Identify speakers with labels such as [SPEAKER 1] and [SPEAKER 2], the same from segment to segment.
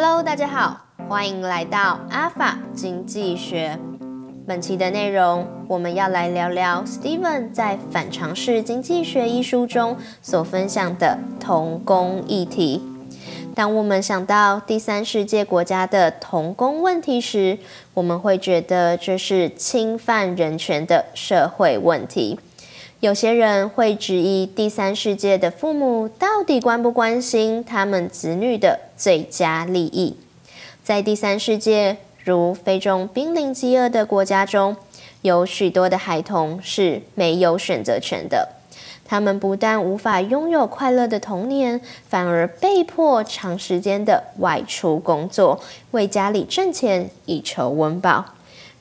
[SPEAKER 1] Hello，大家好，欢迎来到阿法经济学。本期的内容，我们要来聊聊 Steven 在《反常识经济学》一书中所分享的童工议题。当我们想到第三世界国家的童工问题时，我们会觉得这是侵犯人权的社会问题。有些人会质疑第三世界的父母到底关不关心他们子女的最佳利益？在第三世界，如非洲濒临饥饿的国家中，有许多的孩童是没有选择权的。他们不但无法拥有快乐的童年，反而被迫长时间的外出工作，为家里挣钱以求温饱。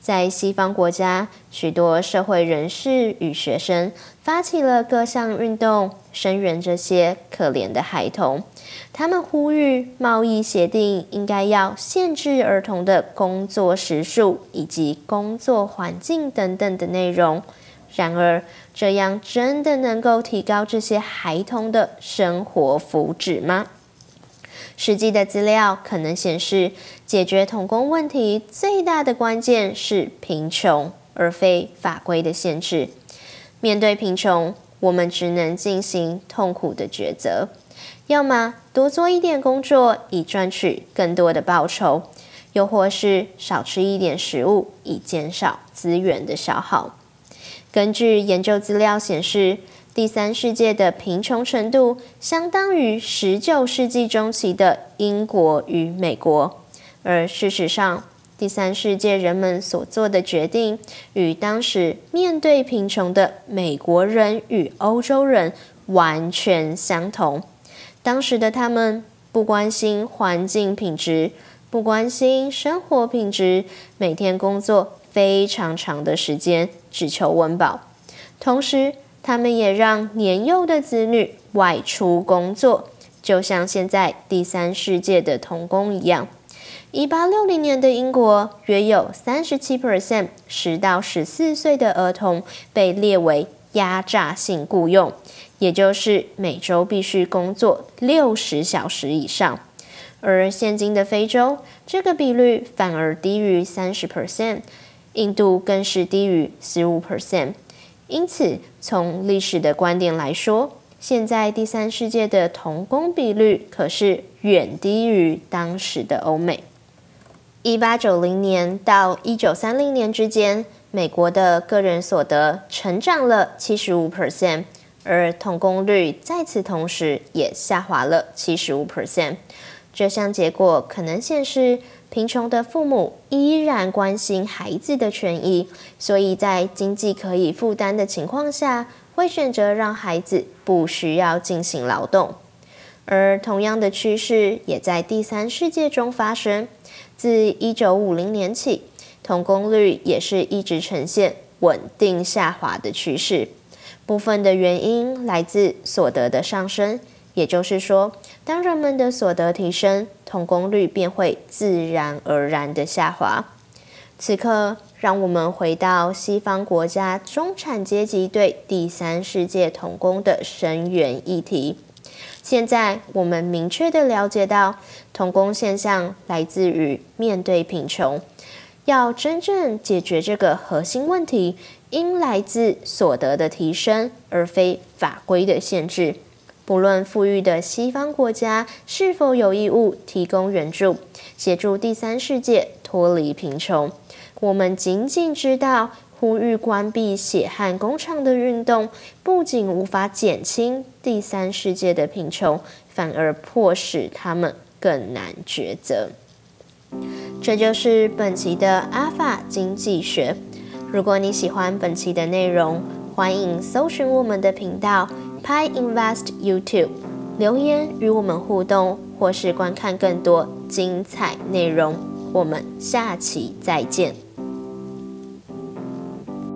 [SPEAKER 1] 在西方国家，许多社会人士与学生发起了各项运动，声援这些可怜的孩童。他们呼吁贸易协定应该要限制儿童的工作时数以及工作环境等等的内容。然而，这样真的能够提高这些孩童的生活福祉吗？实际的资料可能显示，解决童工问题最大的关键是贫穷，而非法规的限制。面对贫穷，我们只能进行痛苦的抉择：要么多做一点工作以赚取更多的报酬，又或是少吃一点食物以减少资源的消耗。根据研究资料显示，第三世界的贫穷程度相当于十九世纪中期的英国与美国，而事实上，第三世界人们所做的决定与当时面对贫穷的美国人与欧洲人完全相同。当时的他们不关心环境品质，不关心生活品质，每天工作非常长的时间，只求温饱，同时，他们也让年幼的子女外出工作，就像现在第三世界的童工一样。一八六零年的英国，约有三十七 percent 十到十四岁的儿童被列为压榨性雇佣，也就是每周必须工作六十小时以上。而现今的非洲，这个比率反而低于三十 percent，印度更是低于十五 percent。因此，从历史的观点来说，现在第三世界的童工比率可是远低于当时的欧美。一八九零年到一九三零年之间，美国的个人所得成长了七十五 percent，而童工率在此同时也下滑了七十五 percent。这项结果可能显示，贫穷的父母依然关心孩子的权益，所以在经济可以负担的情况下，会选择让孩子不需要进行劳动。而同样的趋势也在第三世界中发生。自一九五零年起，童工率也是一直呈现稳定下滑的趋势。部分的原因来自所得的上升。也就是说，当人们的所得提升，童工率便会自然而然的下滑。此刻，让我们回到西方国家中产阶级对第三世界童工的声援议题。现在，我们明确的了解到，童工现象来自于面对贫穷。要真正解决这个核心问题，应来自所得的提升，而非法规的限制。不论富裕的西方国家是否有义务提供援助，协助第三世界脱离贫穷，我们仅仅知道呼吁关闭血汗工厂的运动，不仅无法减轻第三世界的贫穷，反而迫使他们更难抉择。这就是本期的阿法经济学。如果你喜欢本期的内容，欢迎搜寻我们的频道。Pi Invest YouTube 留言与我们互动，或是观看更多精彩内容。我们下期再见。